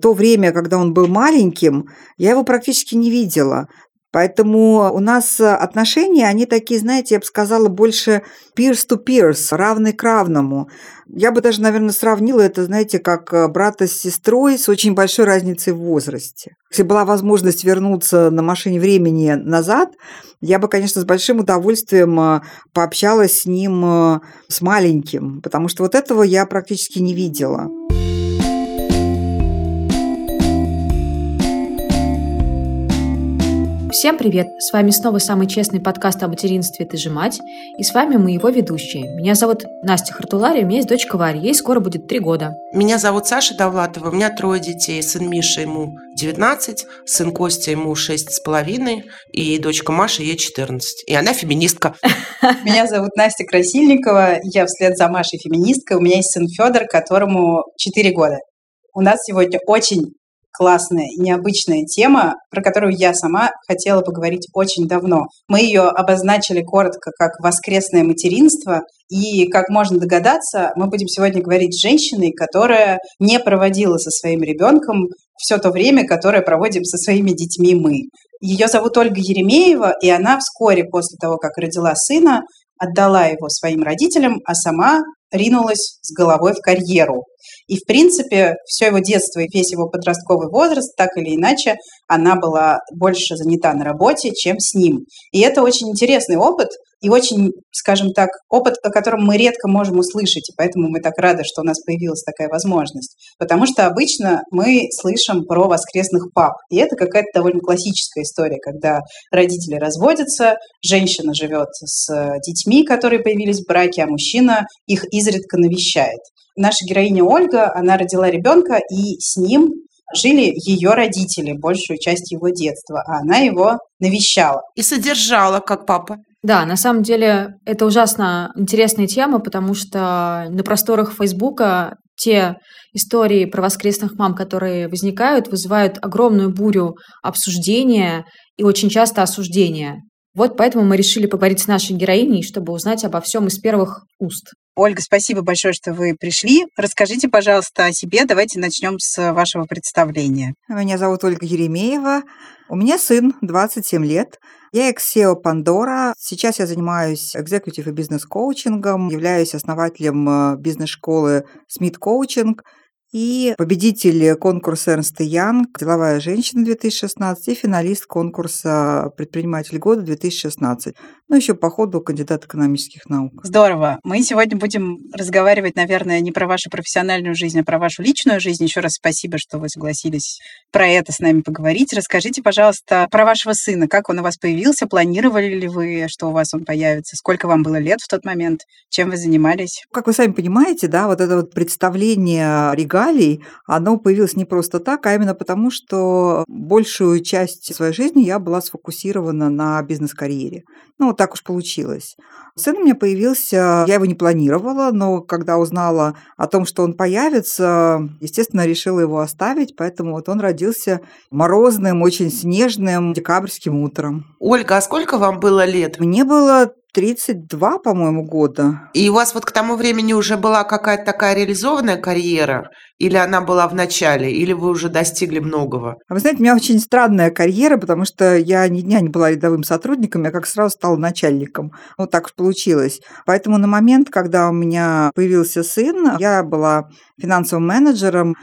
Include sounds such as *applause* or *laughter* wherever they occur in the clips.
то время, когда он был маленьким, я его практически не видела. Поэтому у нас отношения, они такие, знаете, я бы сказала, больше peers, равный к равному. Я бы даже, наверное, сравнила это, знаете, как брата с сестрой с очень большой разницей в возрасте. Если была возможность вернуться на машине времени назад, я бы, конечно, с большим удовольствием пообщалась с ним с маленьким, потому что вот этого я практически не видела. Всем привет! С вами снова самый честный подкаст о материнстве «Ты же мать», и с вами мы его ведущие. Меня зовут Настя Хартулари, у меня есть дочка Варя, ей скоро будет три года. Меня зовут Саша Довлатова, у меня трое детей. Сын Миша, ему 19, сын Костя, ему 6 с половиной, и дочка Маша, ей 14. И она феминистка. *laughs* Меня зовут Настя Красильникова, я вслед за Машей феминистка, у меня есть сын Федор, которому 4 года. У нас сегодня очень классная необычная тема, про которую я сама хотела поговорить очень давно. Мы ее обозначили коротко как «воскресное материнство», и, как можно догадаться, мы будем сегодня говорить с женщиной, которая не проводила со своим ребенком все то время, которое проводим со своими детьми мы. Ее зовут Ольга Еремеева, и она вскоре после того, как родила сына, отдала его своим родителям, а сама ринулась с головой в карьеру. И, в принципе, все его детство и весь его подростковый возраст, так или иначе, она была больше занята на работе, чем с ним. И это очень интересный опыт, и очень, скажем так, опыт, о котором мы редко можем услышать, и поэтому мы так рады, что у нас появилась такая возможность. Потому что обычно мы слышим про воскресных пап, и это какая-то довольно классическая история, когда родители разводятся, женщина живет с детьми, которые появились в браке, а мужчина их изредка навещает. Наша героиня Ольга, она родила ребенка, и с ним жили ее родители большую часть его детства, а она его навещала. И содержала, как папа. Да, на самом деле это ужасно интересная тема, потому что на просторах Фейсбука те истории про воскресных мам, которые возникают, вызывают огромную бурю обсуждения и очень часто осуждения. Вот поэтому мы решили поговорить с нашей героиней, чтобы узнать обо всем из первых уст. Ольга, спасибо большое, что вы пришли. Расскажите, пожалуйста, о себе. Давайте начнем с вашего представления. Меня зовут Ольга Еремеева. У меня сын, 27 лет. Я экс-SEO Pandora. Сейчас я занимаюсь экзекутив и бизнес-коучингом, являюсь основателем э, бизнес-школы Smith Coaching – и победитель конкурса Эрнст Янг «Деловая женщина» 2016 и финалист конкурса «Предприниматель года» 2016. Ну, еще по ходу кандидат экономических наук. Здорово. Мы сегодня будем разговаривать, наверное, не про вашу профессиональную жизнь, а про вашу личную жизнь. Еще раз спасибо, что вы согласились про это с нами поговорить. Расскажите, пожалуйста, про вашего сына. Как он у вас появился? Планировали ли вы, что у вас он появится? Сколько вам было лет в тот момент? Чем вы занимались? Как вы сами понимаете, да, вот это вот представление регалий оно появилось не просто так, а именно потому, что большую часть своей жизни я была сфокусирована на бизнес-карьере. Ну, вот так уж получилось. Сын у меня появился, я его не планировала, но когда узнала о том, что он появится, естественно, решила его оставить, поэтому вот он родился морозным, очень снежным декабрьским утром. Ольга, а сколько вам было лет? Мне было 32, по-моему, года. И у вас вот к тому времени уже была какая-то такая реализованная карьера? Или она была в начале? Или вы уже достигли многого? А вы знаете, у меня очень странная карьера, потому что я ни дня не была рядовым сотрудником, я как сразу стала начальником. Вот так уж получилось. Поэтому на момент, когда у меня появился сын, я была финансовым менеджером,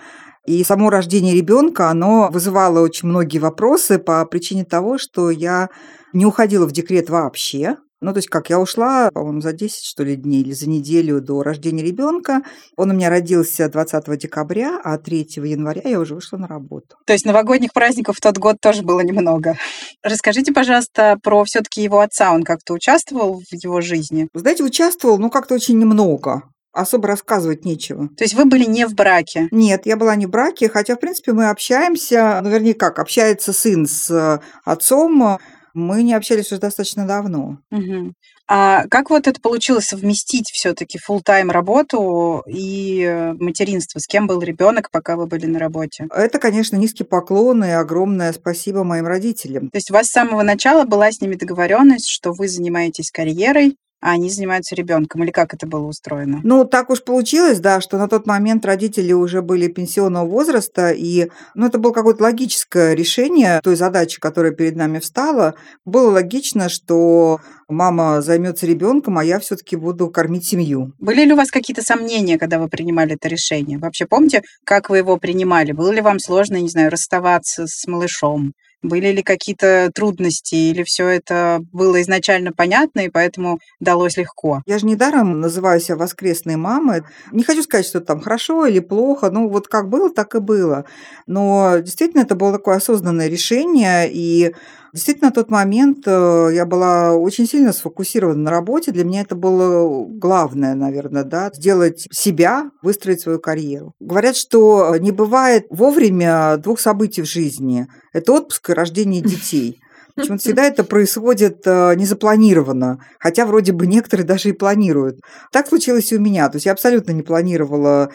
и само рождение ребенка, оно вызывало очень многие вопросы по причине того, что я не уходила в декрет вообще. Ну, то есть как, я ушла, по-моему, за 10, что ли, дней или за неделю до рождения ребенка. Он у меня родился 20 декабря, а 3 января я уже вышла на работу. То есть новогодних праздников в тот год тоже было немного. Расскажите, пожалуйста, про все таки его отца. Он как-то участвовал в его жизни? Знаете, участвовал, ну, как-то очень немного особо рассказывать нечего. То есть вы были не в браке? Нет, я была не в браке, хотя, в принципе, мы общаемся, ну, вернее, как, общается сын с отцом, мы не общались уже достаточно давно. Угу. А как вот это получилось совместить все-таки full тайм работу и э, материнство? С кем был ребенок, пока вы были на работе? Это, конечно, низкий поклон и огромное спасибо моим родителям. То есть у вас с самого начала была с ними договоренность, что вы занимаетесь карьерой, а они занимаются ребенком? Или как это было устроено? Ну, так уж получилось, да, что на тот момент родители уже были пенсионного возраста, и ну, это было какое-то логическое решение той задачи, которая перед нами встала. Было логично, что мама займется ребенком, а я все-таки буду кормить семью. Были ли у вас какие-то сомнения, когда вы принимали это решение? Вообще помните, как вы его принимали? Было ли вам сложно, не знаю, расставаться с малышом? Были ли какие-то трудности, или все это было изначально понятно, и поэтому далось легко? Я же недаром называю себя воскресной мамой. Не хочу сказать, что там хорошо или плохо, ну вот как было, так и было. Но действительно это было такое осознанное решение, и Действительно, на тот момент э, я была очень сильно сфокусирована на работе. Для меня это было главное, наверное, да, сделать себя, выстроить свою карьеру. Говорят, что не бывает вовремя двух событий в жизни. Это отпуск и рождение детей. Почему-то всегда это происходит э, незапланированно, хотя вроде бы некоторые даже и планируют. Так случилось и у меня. То есть я абсолютно не планировала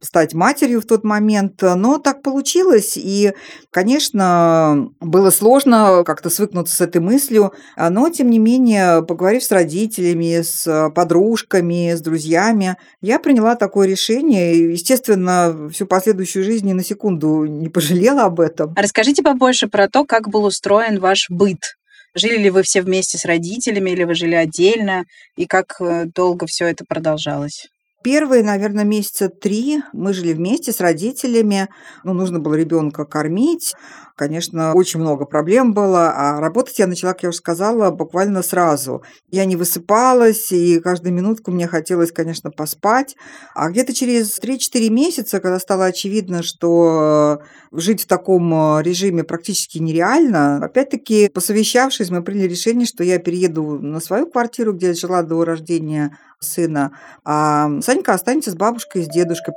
стать матерью в тот момент, но так получилось, и, конечно, было сложно как-то свыкнуться с этой мыслью, но, тем не менее, поговорив с родителями, с подружками, с друзьями, я приняла такое решение, и, естественно, всю последующую жизнь ни на секунду не пожалела об этом. Расскажите побольше про то, как был устроен ваш быт. Жили ли вы все вместе с родителями, или вы жили отдельно, и как э, долго все это продолжалось? Первые, наверное, месяца три мы жили вместе с родителями. Ну, нужно было ребенка кормить. Конечно, очень много проблем было, а работать я начала, как я уже сказала, буквально сразу. Я не высыпалась, и каждую минутку мне хотелось, конечно, поспать. А где-то через 3-4 месяца, когда стало очевидно, что жить в таком режиме практически нереально, опять-таки, посовещавшись, мы приняли решение, что я перееду на свою квартиру, где я жила до рождения сына, а Санька останется с бабушкой и с дедушкой.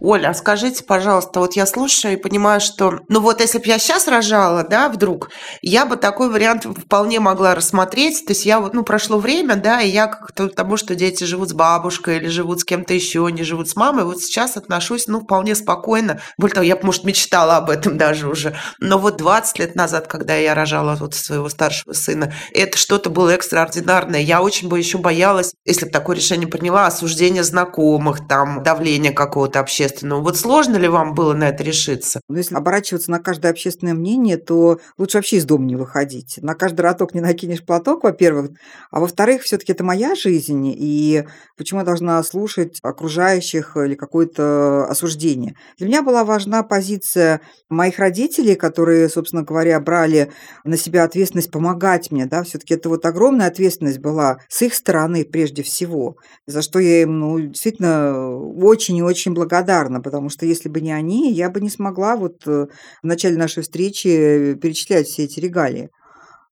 Оля, а скажите, пожалуйста, вот я слушаю и понимаю, что, ну вот если бы я сейчас рожала, да, вдруг, я бы такой вариант вполне могла рассмотреть. То есть я вот, ну, прошло время, да, и я как-то тому, что дети живут с бабушкой или живут с кем-то еще, не живут с мамой, вот сейчас отношусь, ну, вполне спокойно. Более того, я, может, мечтала об этом даже уже. Но вот 20 лет назад, когда я рожала вот своего старшего сына, это что-то было экстраординарное. Я очень бы еще боялась, если бы такое решение приняла, осуждения знакомых, там, давление какого-то общественного общественному. Вот сложно ли вам было на это решиться? Ну, если оборачиваться на каждое общественное мнение, то лучше вообще из дома не выходить. На каждый роток не накинешь платок, во-первых. А во-вторых, все-таки это моя жизнь, и почему я должна слушать окружающих или какое-то осуждение? Для меня была важна позиция моих родителей, которые, собственно говоря, брали на себя ответственность помогать мне. Да? Все-таки это вот огромная ответственность была с их стороны прежде всего, за что я им ну, действительно очень и очень благодарна благодарна, потому что если бы не они, я бы не смогла вот э, в начале нашей встречи перечислять все эти регалии.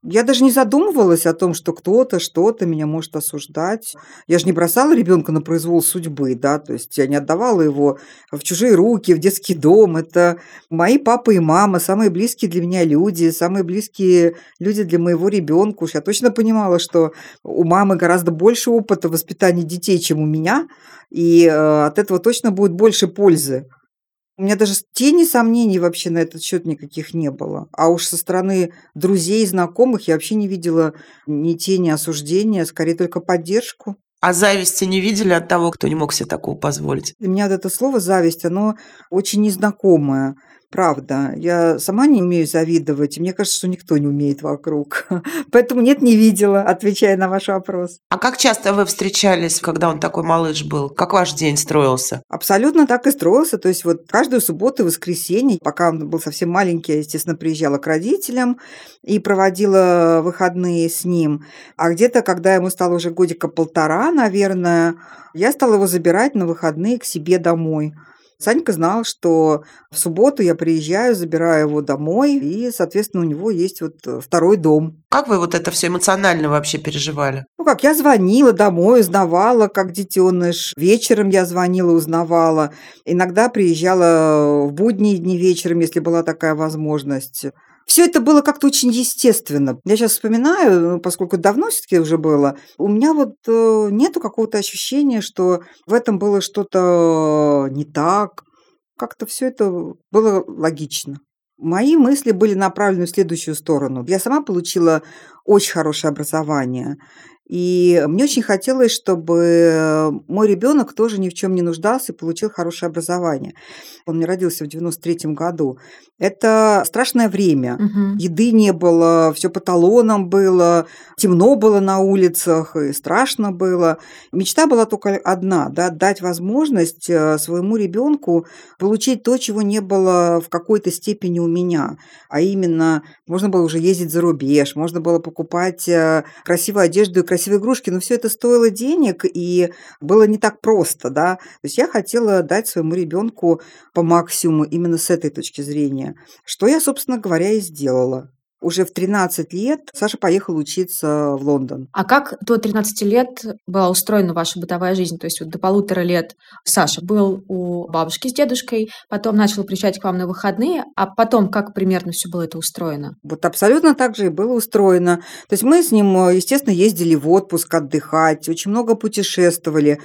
Я даже не задумывалась о том, что кто-то что-то меня может осуждать. Я же не бросала ребенка на произвол судьбы, да, то есть я не отдавала его в чужие руки, в детский дом. Это мои папа и мама, самые близкие для меня люди, самые близкие люди для моего ребенка. Уж я точно понимала, что у мамы гораздо больше опыта воспитания детей, чем у меня, и э, от этого точно будет больше пользы. У меня даже тени сомнений вообще на этот счет никаких не было. А уж со стороны друзей и знакомых я вообще не видела ни тени осуждения, скорее только поддержку. А зависти не видели от того, кто не мог себе такого позволить? Для меня вот это слово «зависть», оно очень незнакомое. Правда, я сама не умею завидовать, и мне кажется, что никто не умеет вокруг. *laughs* Поэтому нет, не видела, отвечая на ваш вопрос. А как часто вы встречались, когда он такой малыш был? Как ваш день строился? Абсолютно так и строился. То есть вот каждую субботу и воскресенье, пока он был совсем маленький, я, естественно, приезжала к родителям и проводила выходные с ним. А где-то, когда ему стало уже годика полтора, наверное, я стала его забирать на выходные к себе домой. Санька знал, что в субботу я приезжаю, забираю его домой, и, соответственно, у него есть вот э, второй дом. Как вы вот это все эмоционально вообще переживали? Ну как, я звонила домой, узнавала, как детеныш. Вечером я звонила, узнавала. Иногда приезжала в будние дни вечером, если была такая возможность. Все это было как-то очень естественно. Я сейчас вспоминаю, ну, поскольку давно все-таки уже было, у меня вот э, нету какого-то ощущения, что в этом было что-то не так. Как-то все это было логично. Мои мысли были направлены в следующую сторону. Я сама получила очень хорошее образование. И мне очень хотелось, чтобы мой ребенок тоже ни в чем не нуждался и получил хорошее образование. Он не родился в 93 году. Это страшное время. Мгм. Еды не было, все по талонам было, темно было на улицах, и страшно было. Мечта была только одна, да, дать возможность э, своему ребенку получить то, чего не было в какой-то степени у меня. А именно, можно было уже ездить за рубеж, можно было покупать э, красивую одежду и красивые игрушки, но все это стоило денег, и было не так просто, да. То есть я хотела дать своему ребенку по максимуму именно с этой точки зрения. Что я, собственно говоря, и сделала. Уже в 13 лет Саша поехал учиться в Лондон. А как до 13 лет была устроена ваша бытовая жизнь? То есть вот до полутора лет Саша был у бабушки с дедушкой, потом начал приезжать к вам на выходные, а потом как примерно все было это устроено? Вот абсолютно так же и было устроено. То есть мы с ним, э, естественно, ездили в отпуск отдыхать, очень много путешествовали.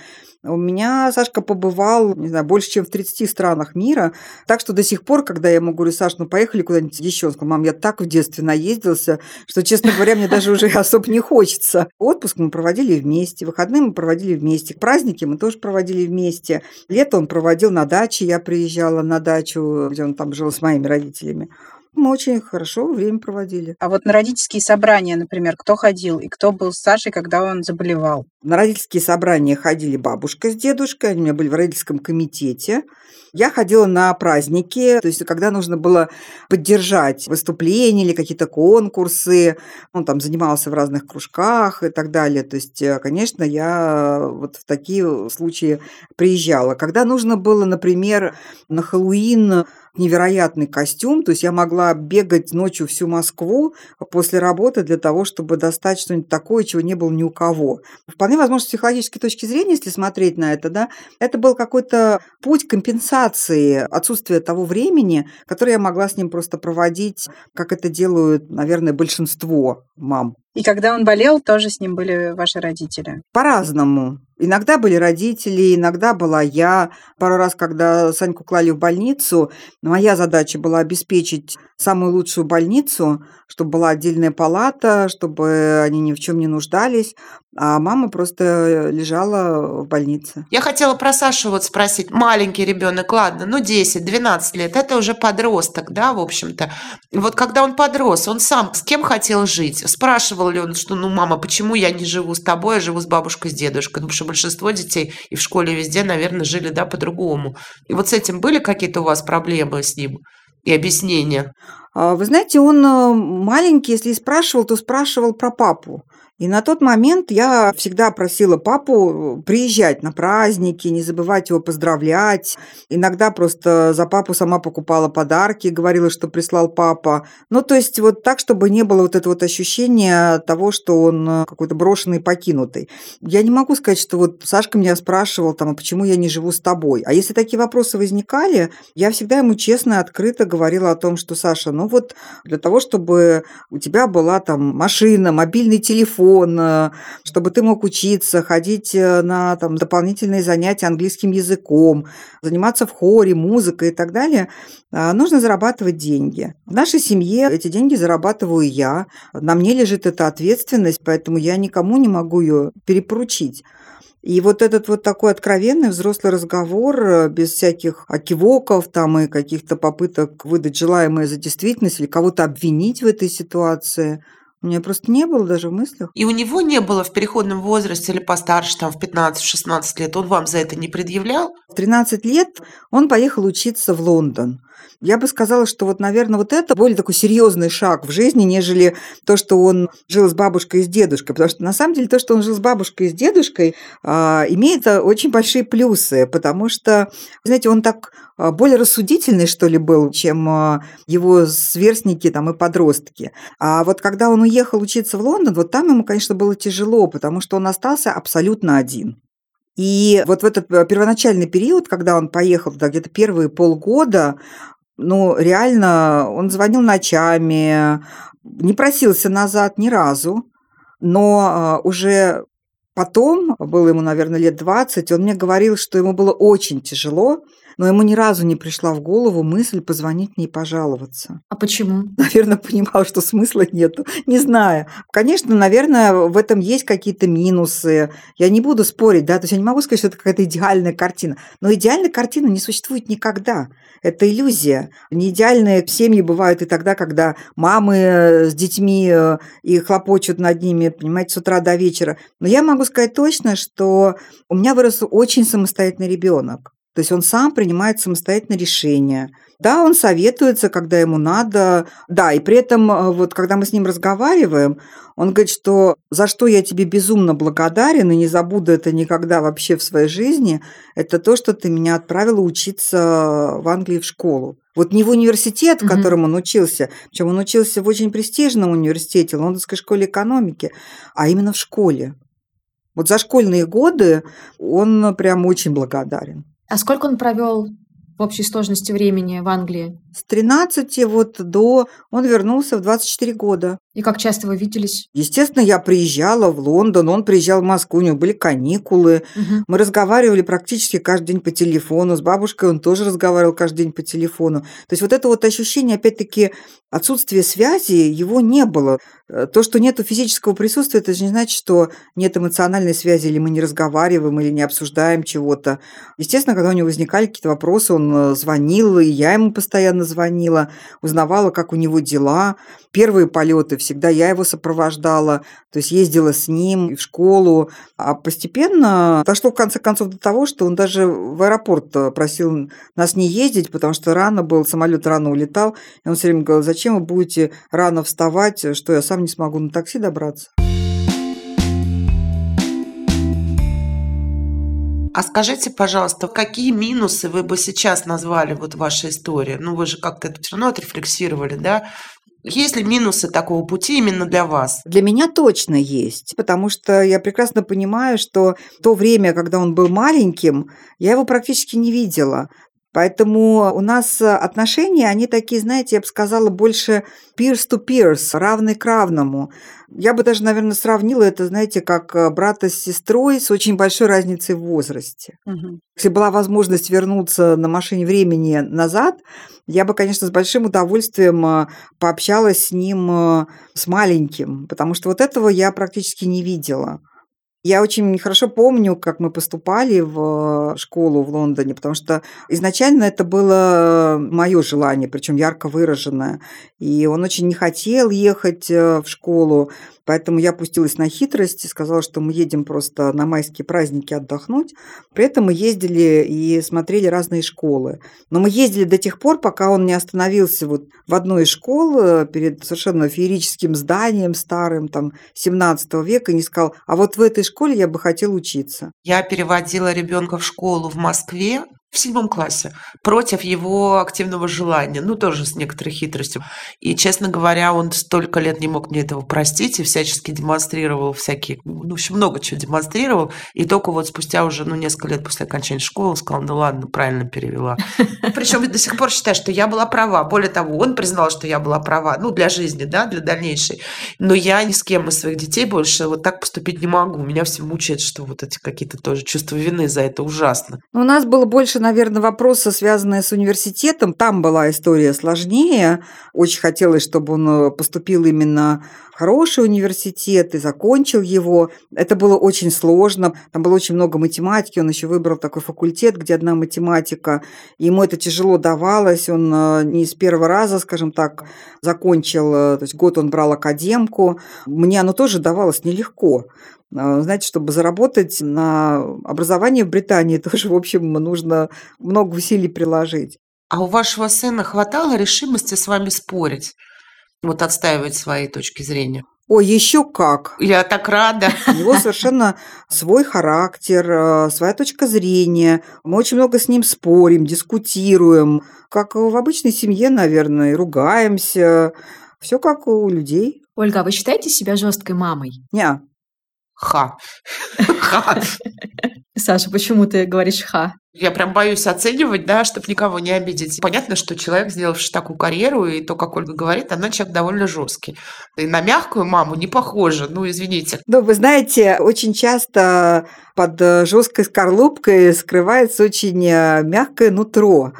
У меня Сашка побывал, не знаю, больше, чем в 30 странах мира. Так что до сих пор, когда я ему говорю, Саш, ну поехали куда-нибудь еще, он сказал, мам, я так в детстве наездился, что, честно говоря, мне даже уже *laughs* особо не хочется. Отпуск мы проводили вместе, выходные мы проводили вместе, праздники мы тоже проводили вместе. Лето он проводил на даче, я приезжала на дачу, где он там жил с моими родителями. Мы очень хорошо время проводили. А вот на родительские собрания, например, кто ходил и кто был с Сашей, когда он заболевал? На родительские собрания ходили бабушка с дедушкой, они у меня были в родительском комитете. Я ходила на праздники, то есть когда нужно было поддержать выступления или какие-то конкурсы, он там занимался в разных кружках и так далее. То есть, э, конечно, я вот в такие случаи приезжала. Когда нужно было, например, на Хэллоуин невероятный костюм, то есть я могла бегать ночью всю Москву после работы для того, чтобы достать что-нибудь такое, чего не было ни у кого. Вполне возможно, с психологической точки зрения, если смотреть на это, да, это был какой-то путь компенсации отсутствия того времени, которое я могла с ним просто проводить, как это делают, наверное, большинство мам. И когда он болел, тоже с ним были ваши родители? По-разному. Иногда были родители, иногда была я. Пару раз, когда Саньку клали в больницу, моя задача была обеспечить самую лучшую больницу, чтобы была отдельная палата, чтобы они ни в чем не нуждались, а мама просто лежала в больнице. Я хотела про Сашу вот спросить. Маленький ребенок, ладно, ну 10-12 лет, это уже подросток, да, в общем-то. Вот когда он подрос, он сам с кем хотел жить? Спрашивал ли он, что, ну, мама, почему я не живу с тобой, а живу с бабушкой, с дедушкой? Ну, потому что большинство детей и в школе и везде, наверное, жили, да, по-другому. И вот с этим были какие-то у вас проблемы с ним? И объяснения? А, Вы знаете, он э, маленький, если и спрашивал, то спрашивал про папу. И на тот момент я всегда просила папу приезжать на праздники, не забывать его поздравлять. Иногда просто за папу сама покупала подарки, говорила, что прислал папа. Ну, то есть вот так, чтобы не было вот этого вот ощущения того, что он э, какой-то брошенный, покинутый. Я не могу сказать, что вот Сашка меня спрашивал, там, а почему я не живу с тобой. А если такие вопросы возникали, я всегда ему честно открыто говорила о том, что, Саша, ну вот для того, чтобы у тебя была там машина, мобильный телефон, э, чтобы ты мог учиться, ходить э, на там, дополнительные занятия английским языком, заниматься в хоре, музыкой и так далее, а, нужно зарабатывать деньги. В нашей семье эти деньги зарабатываю я. На мне лежит эта ответственность, поэтому я никому не могу ее перепоручить. И вот этот вот такой откровенный взрослый разговор, э, без всяких окивоков там и каких-то попыток выдать желаемое за действительность или кого-то обвинить в этой ситуации, у меня просто не было даже в мыслях. И у него не было в переходном возрасте или постарше, там, в 15-16 лет, он вам за это не предъявлял? В 13 лет он поехал учиться в Лондон. Я бы сказала, что вот, наверное, вот это более такой серьезный шаг в жизни, нежели то, что он жил с бабушкой и с дедушкой. Потому что, на самом деле, то, что он жил с бабушкой и с дедушкой, а, имеет а, очень большие плюсы, потому что, знаете, он так а, более рассудительный, что ли, был, чем его сверстники там, и подростки. А вот когда он уехал учиться в Лондон, вот там ему, конечно, было тяжело, потому что он остался абсолютно один. И вот в этот э, первоначальный период, когда он поехал туда, где-то первые полгода, ну, реально, он звонил ночами, не просился назад ни разу, но а, уже потом, было ему, наверное, лет 20, он мне говорил, что ему было очень тяжело, но ему ни разу не пришла в голову мысль позвонить мне и пожаловаться. А почему? *laughs* Наверное, понимал, что смысла нету. Не знаю. Конечно, наверное, в этом есть какие-то минусы. Я не буду спорить, да, то есть я не могу сказать, что это какая-то идеальная картина. Но идеальной картины не существует никогда. Это иллюзия. Не идеальные семьи бывают и тогда, когда мамы с детьми э, и хлопочут над ними, понимаете, с утра до вечера. Но я могу сказать точно, что у меня вырос очень самостоятельный ребенок. То есть он сам принимает самостоятельно решения. Да, он советуется, когда ему надо. Да, и при этом, э, вот когда мы с ним разговариваем, он говорит, что за что я тебе безумно благодарен и не забуду это никогда вообще в своей жизни, это то, что ты меня отправила учиться в Англии в школу. Вот не в университет, в котором он учился, причем он учился в очень престижном университете, Лондонской школе экономики, а именно в школе. Вот за школьные годы он прям очень благодарен. А сколько он провел в общей сложности времени в Англии? С 13 вот до... Он вернулся в 24 года. И как часто вы виделись? Естественно, я приезжала в Лондон, он приезжал в Москву, у него были каникулы. Угу. Мы разговаривали практически каждый день по телефону. С бабушкой он тоже разговаривал каждый день по телефону. То есть вот это вот ощущение, опять-таки, отсутствия связи, его не было. Э, то, что нет физического присутствия, это же не значит, что нет эмоциональной связи, или мы не разговариваем, или не обсуждаем чего-то. Естественно, когда у него возникали какие-то вопросы, он э, звонил, и я ему постоянно звонила, узнавала, как у него дела. Первые полеты всегда я его сопровождала, то есть ездила с ним в школу. А постепенно дошло в конце концов до того, что он даже в аэропорт э, просил нас не ездить, потому что рано был, самолет рано улетал. И он все время говорил, зачем вы будете рано вставать, что я сам не смогу на такси добраться. А скажите, пожалуйста, какие минусы вы бы сейчас назвали вот вашей истории? Ну, вы же как-то это все равно отрефлексировали, да? Есть ли минусы такого пути именно для вас? Для меня точно есть, потому что я прекрасно понимаю, что то время, когда он был маленьким, я его практически не видела. Поэтому у нас отношения, они такие, знаете, я бы сказала, больше peers to peers, равный к равному. Я бы даже, наверное, сравнила это, знаете, как э, брата с сестрой с очень большой разницей в возрасте. Мгм. Если была возможность вернуться на машине времени назад, я бы, конечно, с большим удовольствием э, пообщалась с ним, э, с маленьким, потому что вот этого я практически не видела. Я очень хорошо помню, как мы поступали в школу в Лондоне, потому что изначально это было мое желание, причем ярко выраженное. И он очень не хотел ехать э, в школу, поэтому я пустилась на хитрость и сказала, что мы едем просто на майские праздники отдохнуть. При этом мы ездили и смотрели разные школы. Но мы ездили до тех пор, пока он не остановился вот в одной из школ э, перед совершенно феерическим зданием старым, там, 17 века, и не сказал, а вот в этой школе я бы хотел учиться. Я переводила ребенка в школу в Москве в седьмом классе против его активного желания, ну тоже с некоторой хитростью. И, честно говоря, он столько лет не мог мне этого простить и всячески демонстрировал всякие, ну, в общем, много чего демонстрировал. И только вот спустя уже, ну, несколько лет после окончания школы он сказал, ну ладно, правильно перевела. *laughs* Причем до сих пор считаю, что я была права. Более того, он признал, что я была права, ну, для жизни, да, для дальнейшей. Но я ни с кем из своих детей больше вот так поступить не могу. Меня все мучает, что вот эти какие-то тоже чувства вины за это ужасно. У нас было больше, наверное, вопросы, связанные с университетом. Там была история сложнее. Очень хотелось, чтобы он э, поступил именно хороший университет и закончил его. Это было очень сложно. Там было очень много математики. Он еще выбрал такой факультет, где одна математика. Ему это тяжело давалось. Он э, не с первого раза, скажем так, закончил. э, То есть год он брал академку. Мне оно тоже давалось нелегко. А, Знаете, чтобы заработать на образование в Британии, *laughs* тоже, в общем, нужно много усилий приложить. А у вашего сына хватало решимости с вами спорить? Вот отстаивать свои точки зрения? Ой, еще как! Я так рада. У него совершенно свой характер, э, своя точка зрения. Мы очень много с ним спорим, дискутируем. Как в обычной семье, наверное, и ругаемся. Все как у людей. Ольга, а вы считаете себя жесткой мамой? Не, Ха. Ха. Саша, почему ты говоришь «ха»? Я прям боюсь оценивать, да, чтобы никого не обидеть. Понятно, что человек, сделавший такую карьеру, и то, как Ольга говорит, она человек довольно жесткий. И на мягкую маму не похоже, ну, извините. Ну, вы знаете, очень часто под жесткой скорлупкой скрывается очень э, мягкое нутро.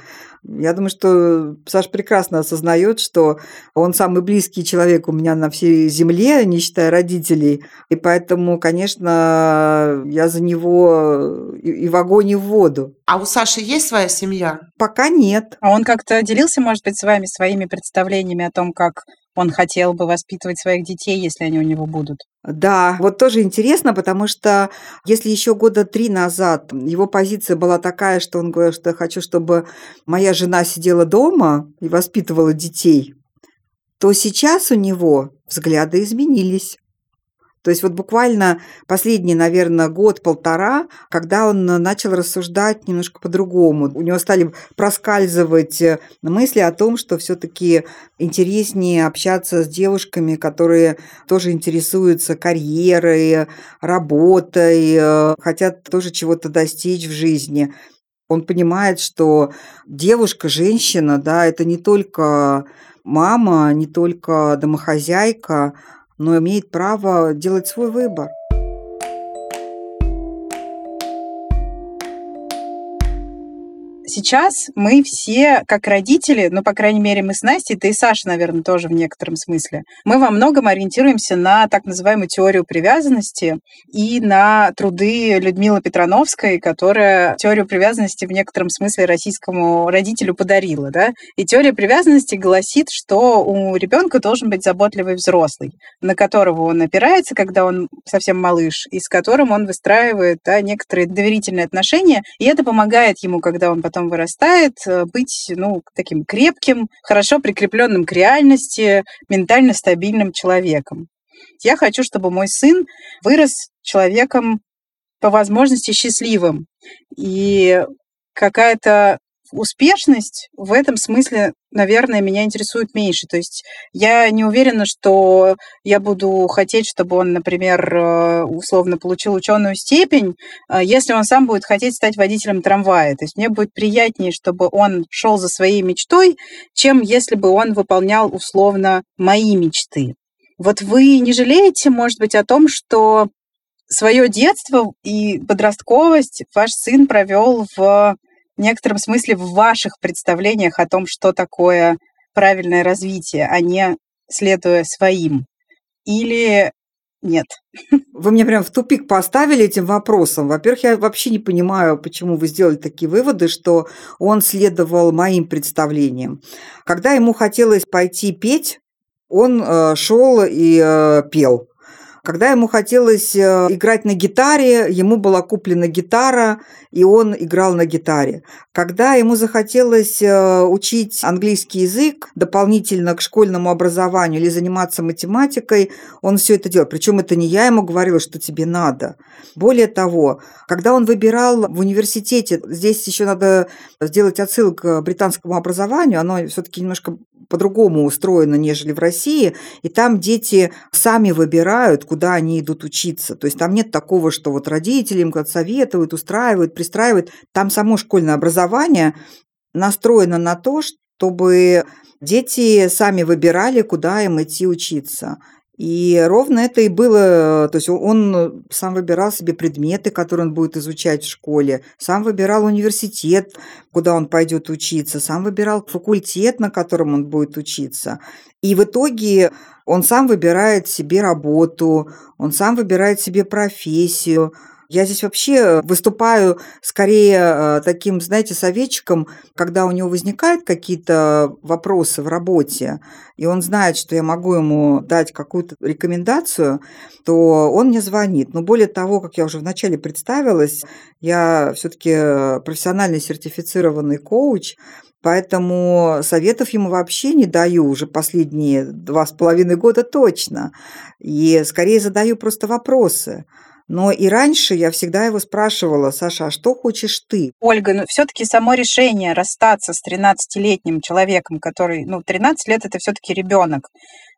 Я думаю, что Саша прекрасно осознает, что он самый близкий человек у меня на всей земле, не считая родителей. И поэтому, конечно, я за него и в огонь, и в воду. А у Саши есть своя семья? Пока нет. А он как-то делился, может быть, с вами своими представлениями о том, как он хотел бы воспитывать своих детей, если они у него будут. Да, вот тоже интересно, потому что если еще года три назад его позиция была такая, что он говорил, что я хочу, чтобы моя жена сидела дома и воспитывала детей, то сейчас у него взгляды изменились. То есть вот буквально последний, наверное, год-полтора, когда он начал рассуждать немножко по-другому. У него стали проскальзывать э, мысли о том, что все-таки интереснее общаться с девушками, которые тоже интересуются карьерой, работой, э, хотят тоже чего-то достичь в жизни. Он понимает, что девушка, женщина, да, это не только мама, не только домохозяйка, но имеет право делать свой выбор. Сейчас мы все, как родители, ну, по крайней мере, мы с Настей, ты и Саша, наверное, тоже в некотором смысле, мы во многом ориентируемся на так называемую теорию привязанности и на труды Людмилы Петрановской, которая теорию привязанности в некотором смысле российскому родителю подарила. Да? И теория привязанности гласит, что у ребенка должен быть заботливый взрослый, на которого он опирается, когда он совсем малыш, и с которым он выстраивает да, некоторые доверительные отношения, и это помогает ему, когда он потом вырастает, э, быть ну, таким крепким, хорошо прикрепленным к реальности, ментально стабильным человеком. Я хочу, чтобы мой сын вырос человеком по возможности счастливым. И какая-то успешность в этом смысле, наверное, меня интересует меньше. То есть я не уверена, что я буду хотеть, чтобы он, например, э, условно получил ученую степень, э, если он сам будет хотеть стать водителем трамвая. То есть мне будет приятнее, чтобы он шел за своей мечтой, чем если бы он выполнял условно мои мечты. Вот вы не жалеете, может быть, о том, что свое детство и подростковость ваш сын провел в в некотором смысле в ваших представлениях о том, что такое правильное развитие, а не следуя своим? Или нет? Вы меня прям в тупик поставили этим вопросом. Во-первых, я вообще не понимаю, почему вы сделали такие выводы, что он следовал моим представлениям. Когда ему хотелось пойти петь, он э, шел и э, пел. Когда ему хотелось э, играть на гитаре, ему была куплена гитара, и он играл на гитаре. Когда ему захотелось э, учить английский язык дополнительно к школьному образованию или заниматься математикой, он все это делал. Причем это не я ему говорила, что тебе надо. Более того, когда он выбирал в университете, здесь еще надо сделать отсылку к британскому образованию, оно все-таки немножко по-другому устроено, нежели в России, и там дети сами выбирают, куда они идут учиться. То есть там нет такого, что вот родители им как советуют, устраивают, пристраивают. Там само школьное образование настроено на то, чтобы дети сами выбирали, куда им идти учиться. И ровно это и было, то есть он сам выбирал себе предметы, которые он будет изучать в школе, сам выбирал университет, куда он пойдет учиться, сам выбирал факультет, на котором он будет учиться. И в итоге он сам выбирает себе работу, он сам выбирает себе профессию, я здесь вообще выступаю скорее э, таким, знаете, советчиком, когда у него возникают какие-то вопросы в работе, и он знает, что я могу ему дать какую-то рекомендацию, то он мне звонит. Но более того, как я уже вначале представилась, я все-таки профессиональный сертифицированный коуч, Поэтому советов ему вообще не даю уже последние два с половиной года точно. И скорее задаю просто вопросы. Но и раньше я всегда его спрашивала, Саша, а что хочешь ты? Ольга, ну все-таки само решение расстаться с 13-летним человеком, который, ну, 13 лет это все-таки ребенок.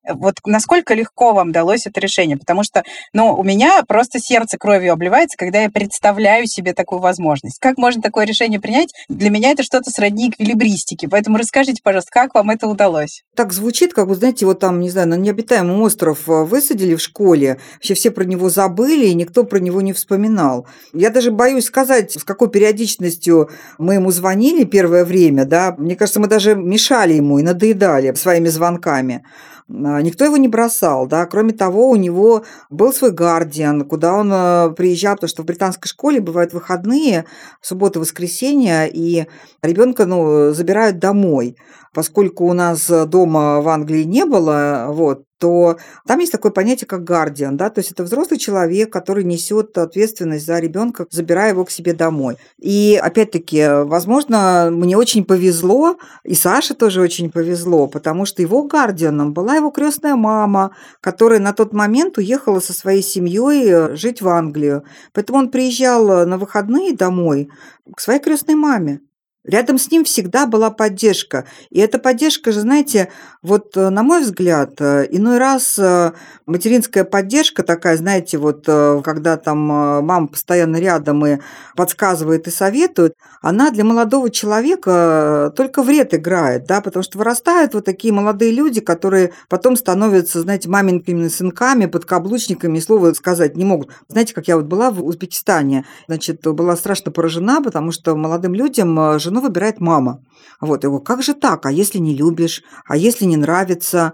Вот насколько легко вам далось это решение? Потому что, ну, у меня просто сердце кровью обливается, когда я представляю себе такую возможность. Как можно такое решение принять? Для меня это что-то сродни эквилибристике. Поэтому расскажите, пожалуйста, как вам это удалось? Так звучит, как вы знаете, вот там, не знаю, на необитаемый остров э, высадили в школе, вообще все про него забыли, и никто про него не вспоминал. Я даже боюсь сказать, с какой периодичностью мы ему звонили первое время, да. Мне кажется, мы даже мешали ему и надоедали своими звонками. А, никто его не бросал, да. Кроме того, у него был свой гардиан, куда он э, приезжал, потому что в британской школе бывают выходные, суббота, воскресенье, и ребенка, ну, забирают домой. Поскольку у нас дома в Англии не было, вот, то там есть такое понятие, как гардиан, да, то есть это взрослый человек, который несет ответственность за ребенка, забирая его к себе домой. И опять-таки, возможно, мне очень повезло, и Саше тоже очень повезло, потому что его гардианом была его крестная мама, которая на тот момент уехала со своей семьей э, жить в Англию. Поэтому он приезжал на выходные домой к своей крестной маме. Рядом с ним всегда была поддержка. И эта поддержка же, знаете, вот э, на мой взгляд, э, иной раз э, материнская поддержка такая, знаете, вот когда там мама постоянно рядом и подсказывает и советует, она для молодого человека только вред играет, да, потому что вырастают вот такие молодые люди, которые потом становятся, знаете, маменькими сынками, подкаблучниками, и слова сказать не могут. Знаете, как я вот была в Узбекистане, значит, была страшно поражена, потому что молодым людям жена жену выбирает мама. Вот, его, как же так? А если не любишь? А если не нравится?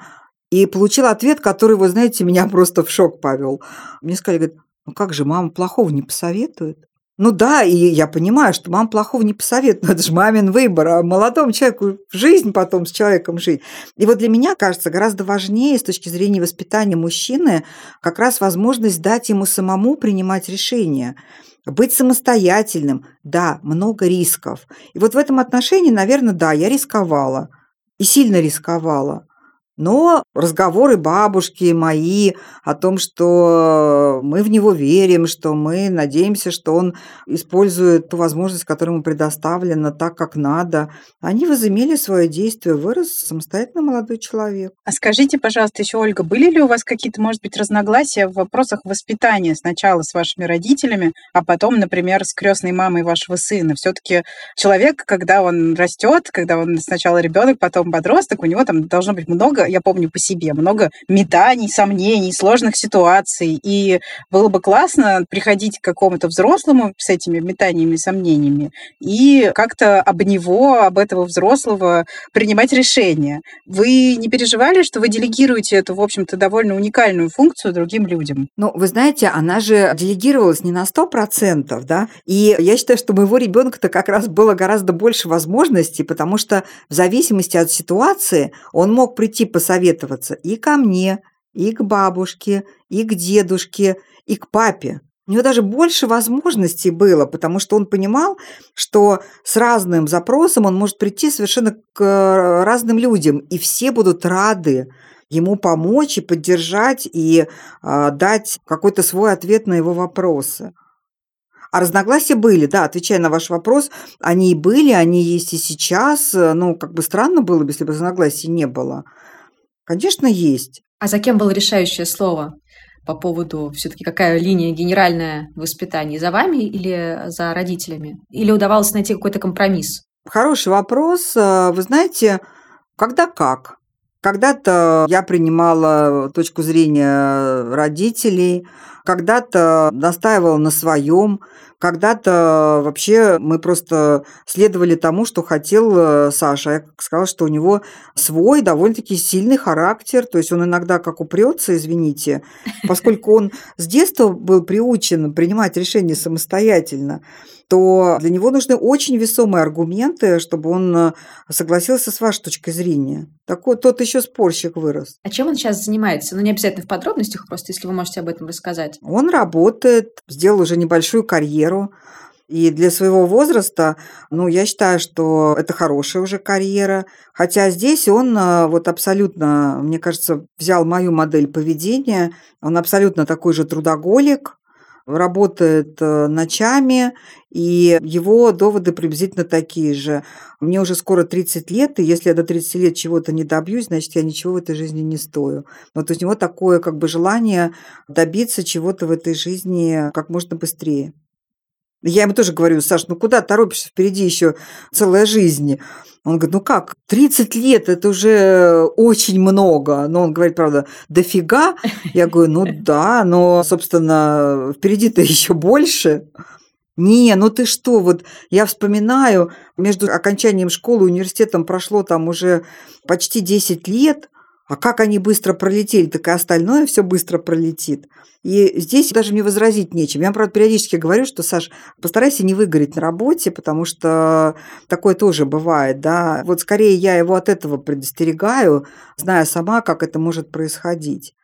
И получил ответ, который, вы знаете, меня просто в шок повел. Мне сказали, говорят, ну как же, мама плохого не посоветует? Ну да, и я понимаю, что мама плохого не посоветует, но это же мамин выбор, а молодому человеку жизнь потом с человеком жить. И вот для меня, кажется, гораздо важнее с точки зрения воспитания мужчины как раз возможность дать ему самому принимать решения. Быть самостоятельным, да, много рисков. И вот в этом отношении, наверное, да, я рисковала. И сильно рисковала. Но разговоры бабушки мои о том, что мы в него верим, что мы надеемся, что он использует ту возможность, которая ему предоставлена так, как надо, они возымели свое действие, вырос самостоятельно молодой человек. А скажите, пожалуйста, еще, Ольга, были ли у вас какие-то, может быть, разногласия в вопросах воспитания сначала с вашими родителями, а потом, например, с крестной мамой вашего сына? Все-таки человек, когда он растет, когда он сначала ребенок, потом подросток, у него там должно быть много я помню по себе, много метаний, сомнений, сложных ситуаций. И было бы классно приходить к какому-то взрослому с этими метаниями, сомнениями и как-то об него, об этого взрослого принимать решения. Вы не переживали, что вы делегируете эту, в общем-то, довольно уникальную функцию другим людям? Ну, вы знаете, она же делегировалась не на 100%, да, и я считаю, что моего ребенка-то как раз было гораздо больше возможностей, потому что в зависимости от ситуации он мог прийти посоветоваться и ко мне, и к бабушке, и к дедушке, и к папе. У него даже больше возможностей было, потому что он понимал, что с разным запросом он может прийти совершенно к э, разным людям, и все будут рады ему помочь и поддержать, и э, дать какой-то свой ответ на его вопросы. А разногласия были, да, отвечая на ваш вопрос, они и были, они есть и сейчас. Ну, как бы странно было бы, если бы разногласий не было. Конечно, есть. А за кем было решающее слово по поводу все-таки какая линия генеральная воспитания? За вами или за родителями? Или удавалось найти какой-то компромисс? Хороший вопрос. Э, вы знаете, когда как? Когда-то я принимала точку зрения родителей, когда-то настаивала на своем, когда-то вообще мы просто следовали тому, что хотел Саша. Я сказала, что у него свой довольно-таки сильный характер, то есть он иногда как упрется, извините, поскольку он с детства был приучен принимать решения самостоятельно то для него нужны очень весомые аргументы, чтобы он э, согласился с вашей точкой зрения. Такой тот еще спорщик вырос. А чем он сейчас занимается? Ну, не обязательно в подробностях, просто если вы можете об этом рассказать. Он работает, сделал уже небольшую карьеру. И для своего возраста, ну, я считаю, что это хорошая уже карьера. Хотя здесь он э, вот абсолютно, мне кажется, взял мою модель поведения. Он абсолютно такой же трудоголик, работает э, ночами, и его доводы приблизительно такие же. Мне уже скоро 30 лет, и если я до 30 лет чего-то не добьюсь, значит, я ничего в этой жизни не стою. Вот у него такое как бы желание добиться чего-то в этой жизни как можно быстрее. Я ему тоже говорю, Саш, ну куда торопишься, впереди еще целая жизнь. Он говорит, ну как, 30 лет, это уже очень много. Но он говорит, правда, дофига. Я говорю, ну *laughs* да, но, собственно, впереди-то еще больше. Не, ну ты что, вот я вспоминаю, между окончанием школы и университетом прошло там уже почти 10 лет, а как они быстро пролетели, так и остальное все быстро пролетит. И здесь даже мне возразить нечем. Я, правда, периодически говорю, что, Саш, постарайся не выгореть на работе, потому что такое тоже бывает, да. Вот скорее я его от этого предостерегаю, зная сама, как это может происходить.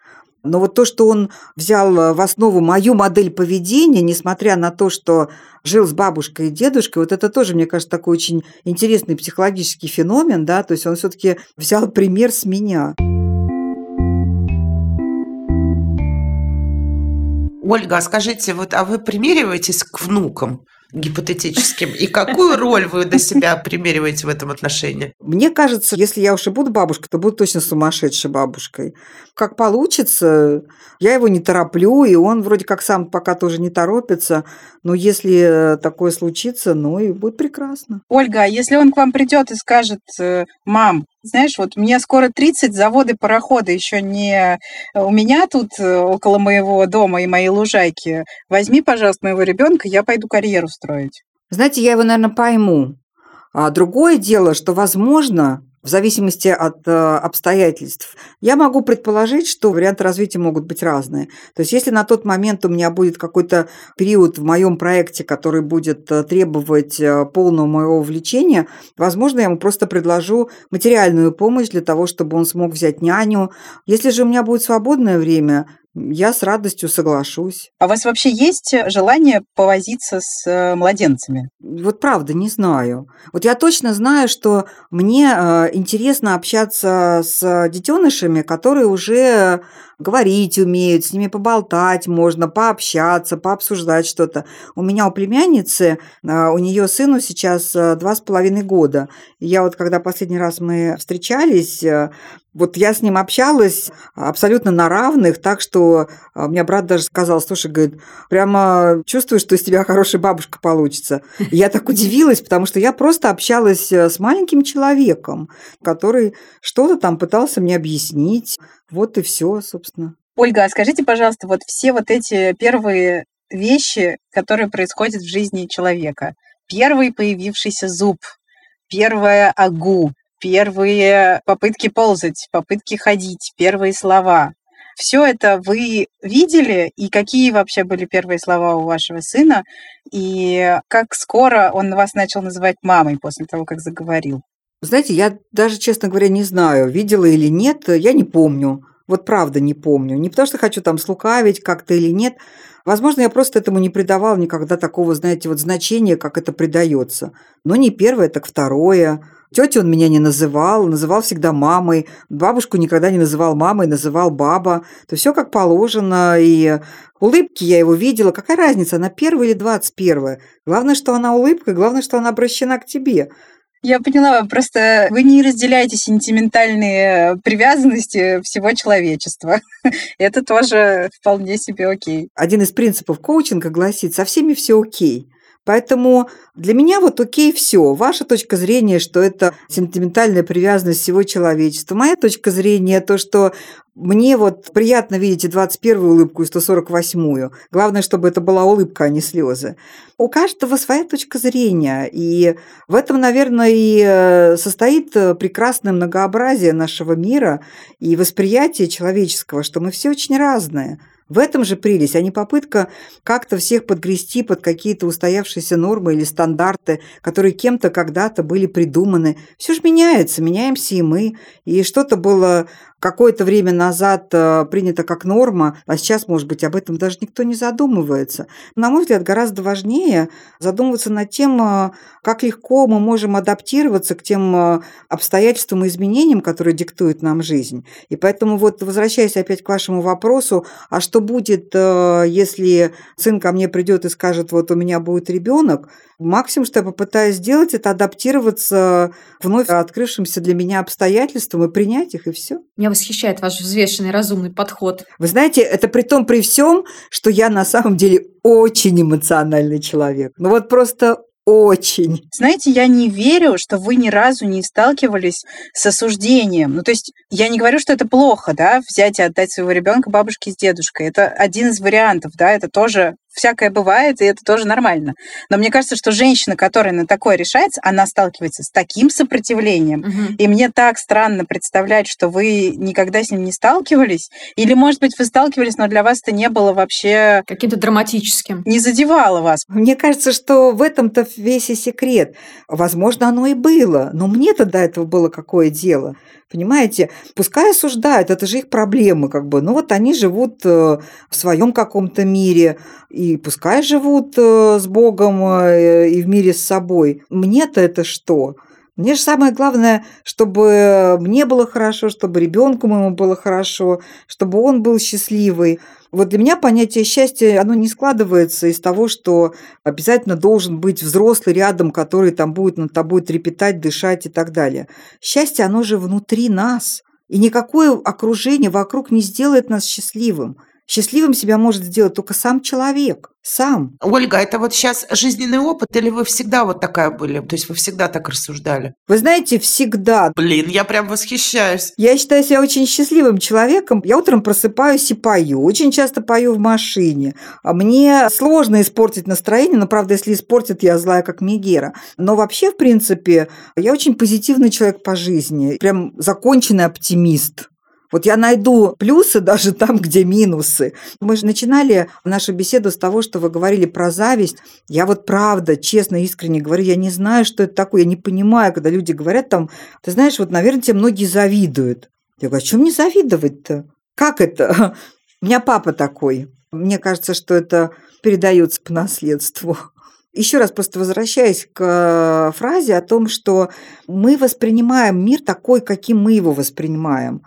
Но вот то, что он взял в основу мою модель поведения, несмотря на то, что жил с бабушкой и дедушкой, вот это тоже, мне кажется, такой очень интересный психологический феномен, да, то есть он все-таки взял пример с меня. Ольга, а скажите, вот, а вы примериваетесь к внукам? гипотетическим. И какую роль вы до себя примериваете в этом отношении? Мне кажется, если я уж и буду бабушкой, то буду точно сумасшедшей бабушкой. Как получится, я его не тороплю, и он вроде как сам пока тоже не торопится. Но если такое случится, ну и будет прекрасно. Ольга, а если он к вам придет и скажет, э, мам, знаешь, вот мне скоро 30, заводы, пароходы еще не у меня тут э, около моего дома и моей лужайки. Возьми, пожалуйста, моего ребенка, я пойду карьеру строить. Знаете, я его, наверное, пойму. А другое дело, что, возможно, в зависимости от э, обстоятельств. Я могу предположить, что варианты развития могут быть разные. То есть если на тот момент у меня будет какой-то период в моем проекте, который будет э, требовать э, полного моего увлечения, возможно, я ему просто предложу материальную помощь для того, чтобы он смог взять няню. Если же у меня будет свободное время, я с радостью соглашусь. А у вас вообще есть желание повозиться с э, младенцами? Вот правда, не знаю. Вот я точно знаю, что мне э, интересно общаться с детенышами, которые уже говорить умеют, с ними поболтать можно, пообщаться, пообсуждать что-то. У меня у племянницы, у нее сыну сейчас два с половиной года. Я вот, когда последний раз мы встречались, а, вот я с ним общалась абсолютно на равных, так что у меня брат даже сказал, слушай, говорит, прямо чувствую, что из тебя хорошая бабушка получится. Я так удивилась, потому что я просто общалась с маленьким человеком, который что-то там пытался мне объяснить. Вот и все, собственно. Ольга, а скажите, пожалуйста, вот все вот эти первые вещи, которые происходят в жизни человека. Первый появившийся зуб, первая агу, первые попытки ползать, попытки ходить, первые слова. Все это вы видели, и какие вообще были первые слова у вашего сына, и как скоро он вас начал называть мамой после того, как заговорил? Знаете, я даже, честно говоря, не знаю, видела или нет, я не помню. Вот правда не помню. Не потому что хочу там слукавить как-то или нет. Возможно, я просто этому не придавала никогда такого, знаете, вот значения, как это придается. Но не первое, так второе. Тетю он меня не называл, называл всегда мамой. Бабушку никогда не называл мамой, называл баба. То все как положено. И улыбки я его видела. Какая разница, она первая или двадцать первая? Главное, что она улыбка, главное, что она обращена к тебе. Я поняла, просто вы не разделяете сентиментальные привязанности всего человечества. *laughs* Это тоже вполне себе окей. Один из принципов коучинга гласит, со всеми все окей. Поэтому для меня вот окей все. Ваша точка зрения, что это сентиментальная привязанность всего человечества. Моя точка зрения то, что мне вот приятно видеть и 21-ю улыбку, и 148-ю. Главное, чтобы это была улыбка, а не слезы. У каждого своя точка зрения. И в этом, наверное, и э, состоит прекрасное многообразие нашего мира и восприятие человеческого, что мы все очень разные. В этом же прелесть, а не попытка как-то всех подгрести под какие-то устоявшиеся нормы или стандарты, которые кем-то когда-то были придуманы. Все же меняется, меняемся и мы. И что-то было какое-то время назад э, принято как норма, а сейчас, может быть, об этом даже никто не задумывается. На мой взгляд, гораздо важнее задумываться над тем, э, как легко мы можем адаптироваться к тем э, обстоятельствам и изменениям, которые диктует нам жизнь. И поэтому вот, возвращаясь опять к вашему вопросу, а что будет, если сын ко мне придет и скажет, вот у меня будет ребенок, максимум, что я попытаюсь сделать, это адаптироваться к вновь открывшимся для меня обстоятельствам и принять их, и все. Меня восхищает ваш взвешенный, разумный подход. Вы знаете, это при том, при всем, что я на самом деле очень эмоциональный человек. Ну вот просто очень. Знаете, я не верю, что вы ни разу не сталкивались с осуждением. Ну, то есть я не говорю, что это плохо, да, взять и отдать своего ребенка бабушке с дедушкой. Это один из вариантов, да, это тоже всякое бывает, и это тоже нормально. Но мне кажется, что женщина, которая на такое решается, она сталкивается с таким сопротивлением. Угу. И мне так странно представлять, что вы никогда с ним не сталкивались. Или, может быть, вы сталкивались, но для вас это не было вообще... Каким-то драматическим. Не задевало вас. Мне кажется, что в этом-то весь и секрет. Возможно, оно и было, но мне-то до этого было какое дело. Понимаете, пускай осуждают, это же их проблемы, как бы. Ну вот они живут э, в своем каком-то мире, и пускай живут э, с Богом э, и в мире с собой. Мне-то это что? Мне же самое главное, чтобы мне было хорошо, чтобы ребенку моему было хорошо, чтобы он был счастливый. Вот для меня понятие счастья, оно не складывается из того, что обязательно должен быть взрослый рядом, который там будет над тобой трепетать, дышать и так далее. Счастье, оно же внутри нас. И никакое окружение вокруг не сделает нас счастливым. Счастливым себя может сделать только сам человек. Сам. Ольга, это вот сейчас жизненный опыт или вы всегда вот такая были? То есть вы всегда так рассуждали? Вы знаете, всегда. Блин, я прям восхищаюсь. Я считаю себя очень счастливым человеком. Я утром просыпаюсь и пою. Очень часто пою в машине. А мне сложно испортить настроение, но, правда, если испортит, я злая, как Мегера. Но вообще, в принципе, я очень позитивный человек по жизни. Прям законченный оптимист. Вот я найду плюсы даже там, где минусы. Мы же начинали нашу беседу с того, что вы говорили про зависть. Я вот правда, честно, искренне говорю, я не знаю, что это такое. Я не понимаю, когда люди говорят там, ты знаешь, вот, наверное, тебе многие завидуют. Я говорю, а чем мне завидовать-то? Как это? У меня папа такой. Мне кажется, что это передается по наследству. Еще раз просто возвращаясь к фразе о том, что мы воспринимаем мир такой, каким мы его воспринимаем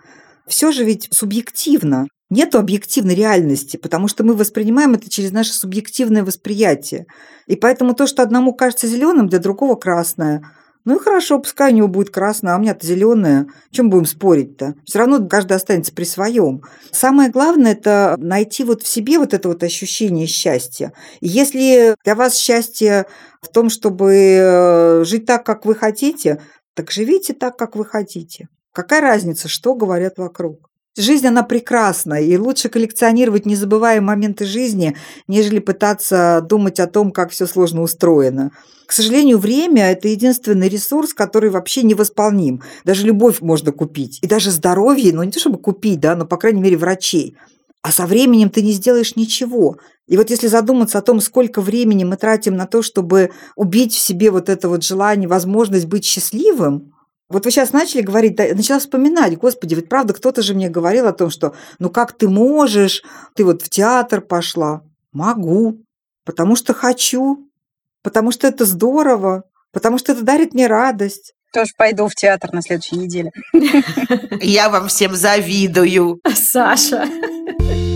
все же ведь субъективно. Нет объективной реальности, потому что мы воспринимаем это через наше субъективное восприятие. И поэтому то, что одному кажется зеленым, для другого красное. Ну и хорошо, пускай у него будет красное, а у меня-то зеленое. Чем будем спорить-то? Все равно каждый останется при своем. Самое главное – это найти вот в себе вот это вот ощущение счастья. И если для вас счастье в том, чтобы э, жить так, как вы хотите, так живите так, как вы хотите. Какая разница, что говорят вокруг? Жизнь, она прекрасна, и лучше коллекционировать незабываемые моменты жизни, нежели пытаться думать о том, как все сложно устроено. К сожалению, время – это единственный ресурс, который вообще невосполним. Даже любовь можно купить. И даже здоровье, ну не то чтобы купить, да, но, по крайней мере, врачей. А со временем ты не сделаешь ничего. И вот если задуматься о том, сколько времени мы тратим на то, чтобы убить в себе вот это вот желание, возможность быть счастливым, вот вы сейчас начали говорить, да, начала вспоминать, господи, ведь правда кто-то же мне говорил о том, что ну как ты можешь, ты вот в театр пошла. Могу, потому что хочу, потому что это здорово, потому что это дарит мне радость. Тоже пойду в театр на следующей неделе. *laughs* Я вам всем завидую. Саша. *laughs*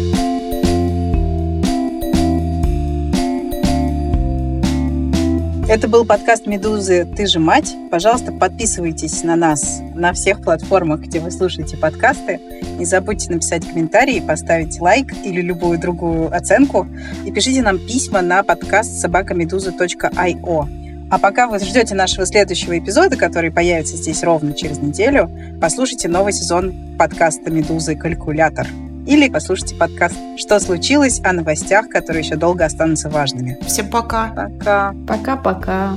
Это был подкаст «Медузы. Ты же мать». Пожалуйста, подписывайтесь на нас на всех платформах, где вы слушаете подкасты. Не забудьте написать комментарий, поставить лайк или любую другую оценку. И пишите нам письма на подкаст собакамедуза.io. А пока вы ждете нашего следующего эпизода, который появится здесь ровно через неделю, послушайте новый сезон подкаста «Медузы. Калькулятор» или послушайте подкаст «Что случилось?» о новостях, которые еще долго останутся важными. Всем пока. Пока. Пока-пока.